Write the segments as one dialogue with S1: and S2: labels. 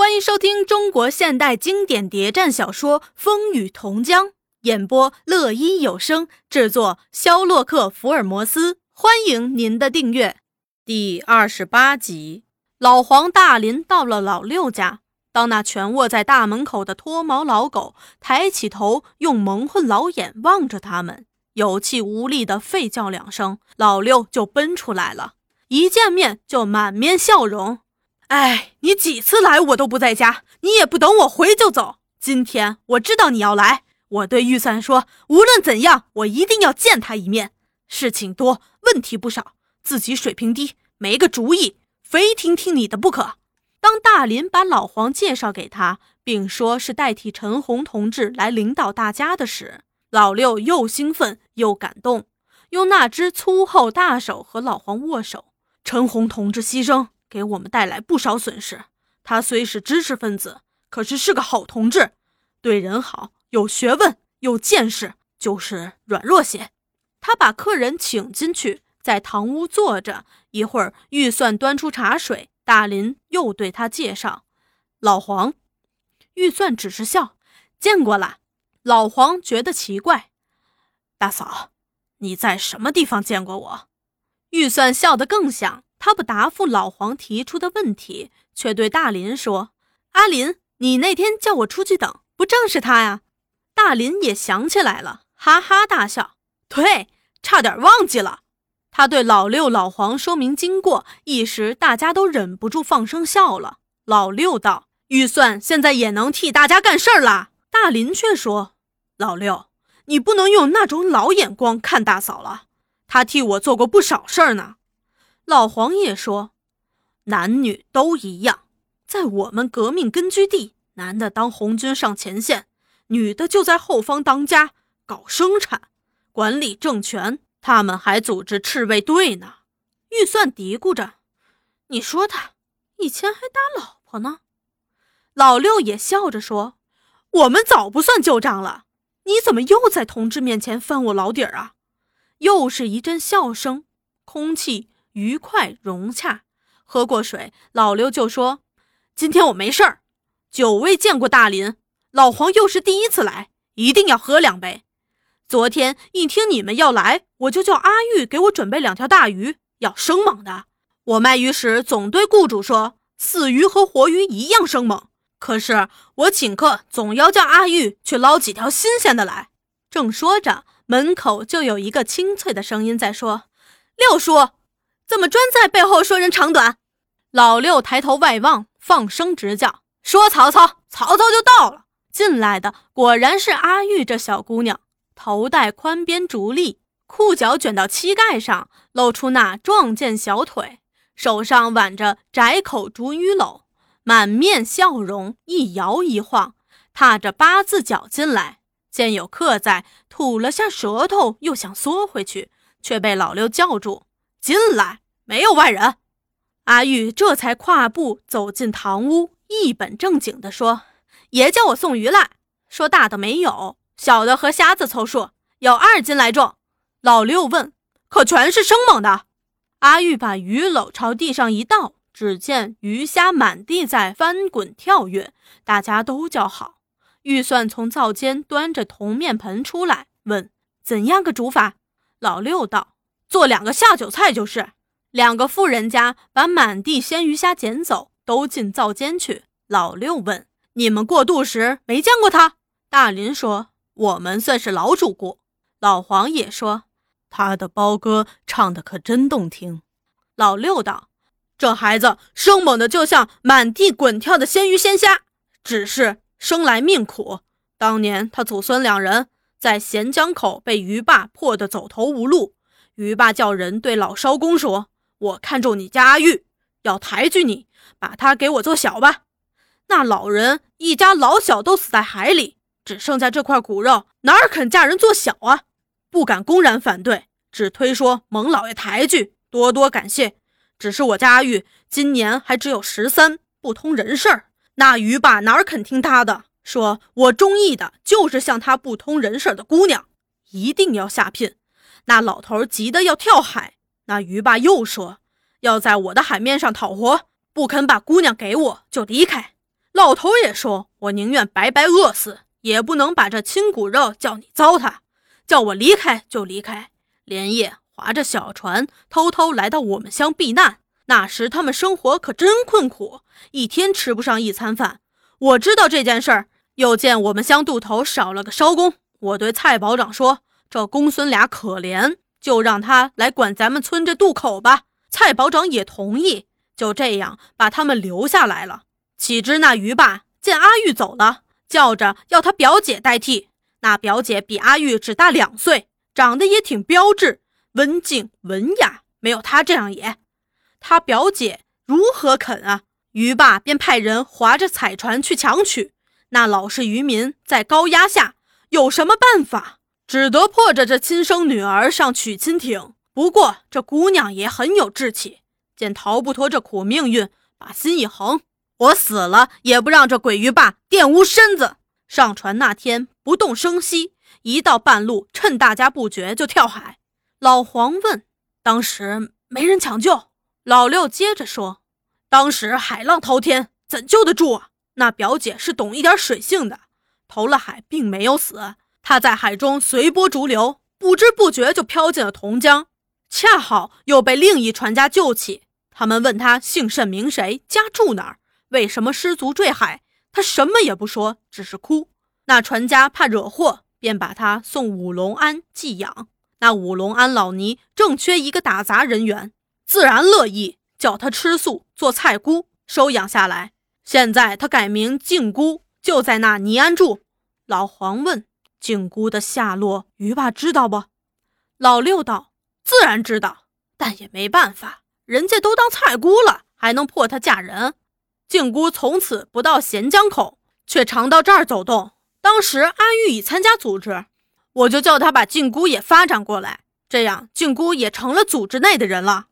S1: 欢迎收听中国现代经典谍战小说《风雨同江》，演播乐一有声，制作肖洛克福尔摩斯。欢迎您的订阅。第二十八集，老黄、大林到了老六家。当那蜷卧在大门口的脱毛老狗抬起头，用蒙混老眼望着他们，有气无力的吠叫两声，老六就奔出来了。一见面就满面笑容。哎，你几次来我都不在家，你也不等我回就走。今天我知道你要来，我对预算说，无论怎样，我一定要见他一面。事情多，问题不少，自己水平低，没个主意，非听听你的不可。当大林把老黄介绍给他，并说是代替陈红同志来领导大家的时，老六又兴奋又感动，用那只粗厚大手和老黄握手。陈红同志牺牲。给我们带来不少损失。他虽是知识分子，可是是个好同志，对人好，有学问，有见识，就是软弱些。他把客人请进去，在堂屋坐着一会儿，预算端出茶水，大林又对他介绍老黄。预算只是笑，见过了。老黄觉得奇怪，大嫂，你在什么地方见过我？预算笑得更响。他不答复老黄提出的问题，却对大林说：“阿林，你那天叫我出去等，不正是他呀？”大林也想起来了，哈哈大笑：“对，差点忘记了。”他对老六、老黄说明经过，一时大家都忍不住放声笑了。老六道：“预算现在也能替大家干事儿了。”大林却说：“老六，你不能用那种老眼光看大嫂了，他替我做过不少事儿呢。”老黄也说：“男女都一样，在我们革命根据地，男的当红军上前线，女的就在后方当家，搞生产，管理政权。他们还组织赤卫队呢。”预算嘀咕着：“你说他以前还打老婆呢。”老六也笑着说：“我们早不算旧账了，你怎么又在同志面前翻我老底儿啊？”又是一阵笑声，空气。愉快融洽，喝过水，老刘就说：“今天我没事儿，久未见过大林，老黄又是第一次来，一定要喝两杯。昨天一听你们要来，我就叫阿玉给我准备两条大鱼，要生猛的。我卖鱼时总对雇主说，死鱼和活鱼一样生猛。可是我请客总要叫阿玉去捞几条新鲜的来。”正说着，门口就有一个清脆的声音在说：“六叔。”怎么专在背后说人长短？老六抬头外望，放声直叫：“说曹操，曹操就到了！”进来的果然是阿玉这小姑娘，头戴宽边竹笠，裤脚卷到膝盖上，露出那壮健小腿，手上挽着窄口竹鱼篓，满面笑容，一摇一晃，踏着八字脚进来。见有客在，吐了下舌头，又想缩回去，却被老六叫住。进来，没有外人。阿玉这才跨步走进堂屋，一本正经地说：“爷叫我送鱼来，说大的没有，小的和瞎子凑数，有二斤来重。”老六问：“可全是生猛的？”阿玉把鱼篓朝地上一倒，只见鱼虾满地在翻滚跳跃，大家都叫好。预算从灶间端着铜面盆出来，问：“怎样个煮法？”老六道。做两个下酒菜就是。两个富人家把满地鲜鱼虾捡走，都进灶间去。老六问：“你们过渡时没见过他？”大林说：“我们算是老主顾。”老黄也说：“他的包歌唱的可真动听。”老六道：“这孩子生猛的就像满地滚跳的鲜鱼鲜虾，只是生来命苦。当年他祖孙两人在咸江口被鱼霸迫得走投无路。”于爸叫人对老艄公说：“我看中你家阿玉，要抬举你，把他给我做小吧。”那老人一家老小都死在海里，只剩下这块骨肉，哪儿肯嫁人做小啊？不敢公然反对，只推说蒙老爷抬举，多多感谢。只是我家阿玉今年还只有十三，不通人事儿。那于爸哪儿肯听他的？说我中意的就是像他不通人事的姑娘，一定要下聘。那老头急得要跳海，那鱼爸又说要在我的海面上讨活，不肯把姑娘给我就离开。老头也说：“我宁愿白白饿死，也不能把这亲骨肉叫你糟蹋。叫我离开就离开。”连夜划着小船，偷偷来到我们乡避难。那时他们生活可真困苦，一天吃不上一餐饭。我知道这件事儿，又见我们乡渡头少了个艄公，我对蔡保长说：“这公孙俩可怜，就让他来管咱们村这渡口吧。”蔡保长也同意，就这样把他们留下来了。岂知那鱼爸见阿玉走了，叫着要他表姐代替。那表姐比阿玉只大两岁，长得也挺标致，文静文雅，没有他这样也。他表姐如何肯啊？鱼爸便派人划着彩船去抢取。那老实渔民在高压下有什么办法？只得迫着这亲生女儿上娶亲艇。不过这姑娘也很有志气，见逃不脱这苦命运，把心一横，我死了也不让这鬼鱼爸玷污身子。上船那天不动声息，一到半路，趁大家不觉就跳海。老黄问：“当时没人抢救？”老六接着说：“当时海浪滔天，怎救得住啊？那表姐是懂一点水性的，投了海并没有死，她在海中随波逐流，不知不觉就飘进了同江，恰好又被另一船家救起。他们问他姓甚名谁，家住哪儿，为什么失足坠海，他什么也不说，只是哭。那船家怕惹祸，便把他送五龙庵寄养。那五龙庵老尼正缺一个打杂人员。”自然乐意叫他吃素做菜姑收养下来。现在他改名静姑，就在那尼安住。老黄问：“静姑的下落，鱼爸知道不？”老六道：“自然知道，但也没办法，人家都当菜姑了，还能破她嫁人？静姑从此不到咸江口，却常到这儿走动。当时阿玉已参加组织，我就叫他把静姑也发展过来，这样静姑也成了组织内的人了。”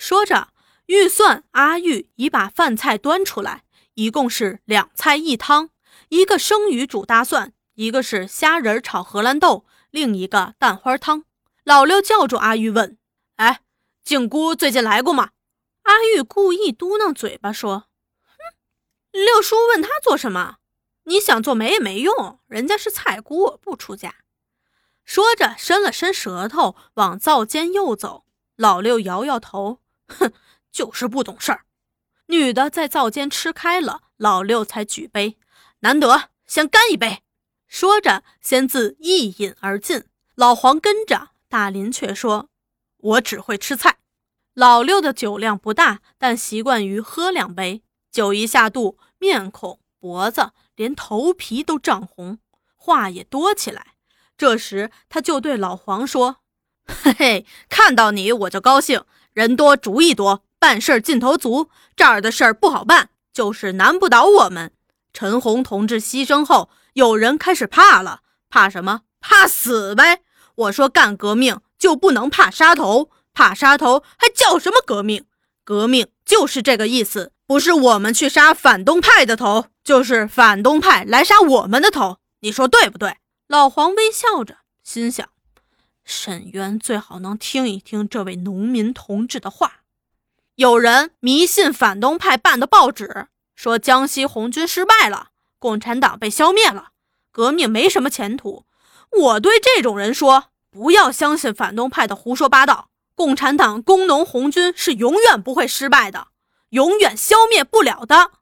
S1: 说着，预算阿玉已把饭菜端出来，一共是两菜一汤，一个生鱼煮大蒜，一个是虾仁炒荷兰豆，另一个蛋花汤。老六叫住阿玉问：“哎，静姑最近来过吗？”阿玉故意嘟囔嘴巴说：“哼，六叔问他做什么？你想做媒也没用，人家是菜姑，不出嫁。”说着，伸了伸舌头，往灶间又走。老六摇摇头。哼，就是不懂事儿。女的在灶间吃开了，老六才举杯，难得先干一杯。说着，先自一饮而尽。老黄跟着，大林却说：“我只会吃菜。”老六的酒量不大，但习惯于喝两杯。酒一下肚，面孔、脖子连头皮都涨红，话也多起来。这时，他就对老黄说：“ 嘿嘿，看到你我就高兴。”人多主意多，办事劲头足。这儿的事儿不好办，就是难不倒我们。陈红同志牺牲后，有人开始怕了，怕什么？怕死呗。我说干革命就不能怕杀头，怕杀头还叫什么革命？革命就是这个意思，不是我们去杀反动派的头，就是反动派来杀我们的头。你说对不对？老黄微笑着，心想。沈渊最好能听一听这位农民同志的话。有人迷信反动派办的报纸，说江西红军失败了，共产党被消灭了，革命没什么前途。我对这种人说：不要相信反动派的胡说八道。共产党工农红军是永远不会失败的，永远消灭不了的。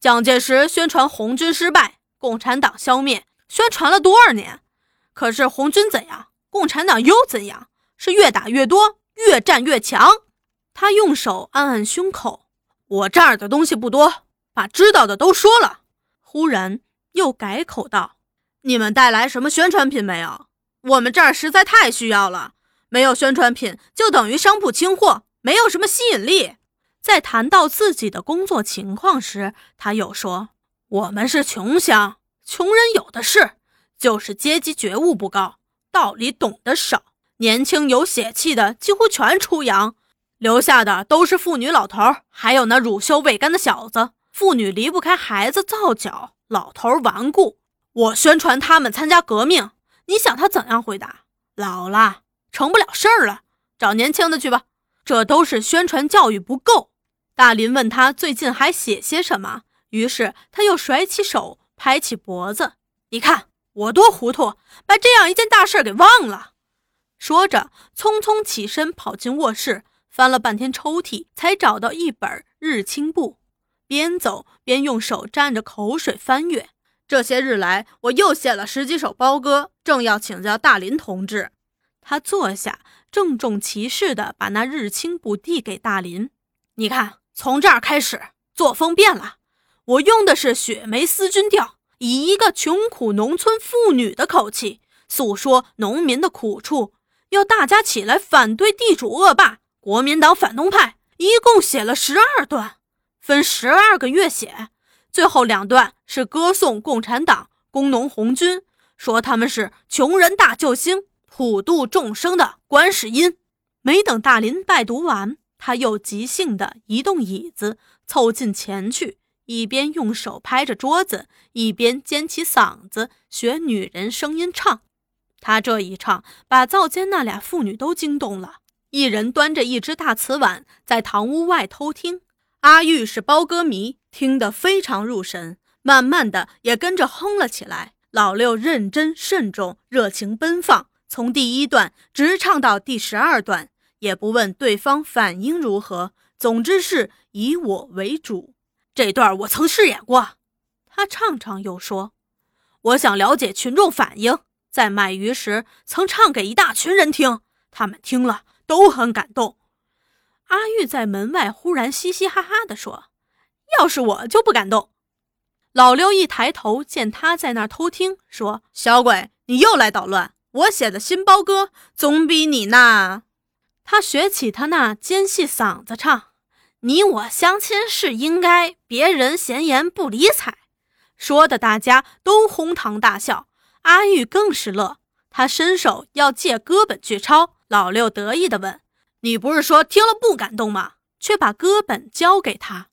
S1: 蒋介石宣传红军失败，共产党消灭，宣传了多少年？可是红军怎样？共产党又怎样？是越打越多，越战越强。他用手按按胸口，我这儿的东西不多，把知道的都说了。忽然又改口道：“你们带来什么宣传品没有？我们这儿实在太需要了。没有宣传品，就等于商铺清货，没有什么吸引力。”在谈到自己的工作情况时，他又说：“我们是穷乡，穷人有的是，就是阶级觉悟不高。”道理懂得少，年轻有血气的几乎全出洋，留下的都是妇女老头，还有那乳臭未干的小子。妇女离不开孩子造脚，老头顽固。我宣传他们参加革命，你想他怎样回答？老了，成不了事儿了，找年轻的去吧。这都是宣传教育不够。大林问他最近还写些什么，于是他又甩起手，拍起脖子：“你看我多糊涂，把这样一件大事给忘了。”说着，匆匆起身跑进卧室，翻了半天抽屉，才找到一本日清簿，边走边用手沾着口水翻阅。这些日来，我又写了十几首包歌，正要请教大林同志。他坐下，郑重其事地把那日清簿递给大林：“你看，从这儿开始，作风变了。我用的是雪梅思君调，以一个穷苦农村妇女的口气，诉说农民的苦处，要大家起来反对地主恶霸、国民党反动派。一共写了十二段，分十二个月写。”最后两段是歌颂共产党、工农红军，说他们是穷人大救星、普度众生的观世音。没等大林拜读完，他又即兴地移动椅子，凑近前去，一边用手拍着桌子，一边尖起嗓子学女人声音唱。他这一唱，把灶间那俩妇女都惊动了，一人端着一只大瓷碗，在堂屋外偷听。阿玉是包歌迷，听得非常入神，慢慢的也跟着哼了起来。老六认真慎重，热情奔放，从第一段直唱到第十二段，也不问对方反应如何，总之是以我为主。这段我曾饰演过。他唱唱又说：“我想了解群众反应，在卖鱼时曾唱给一大群人听，他们听了都很感动。”阿玉在门外忽然嘻嘻哈哈地说：“要是我就不敢动。”老六一抬头见他在那儿偷听，说：“小鬼，你又来捣乱！我写的新包歌总比你那……”他学起他那尖细嗓子唱：“你我相亲是应该，别人闲言不理睬。”说的大家都哄堂大笑，阿玉更是乐。他伸手要借歌本去抄，老六得意的问。你不是说听了不感动吗？却把歌本交给他。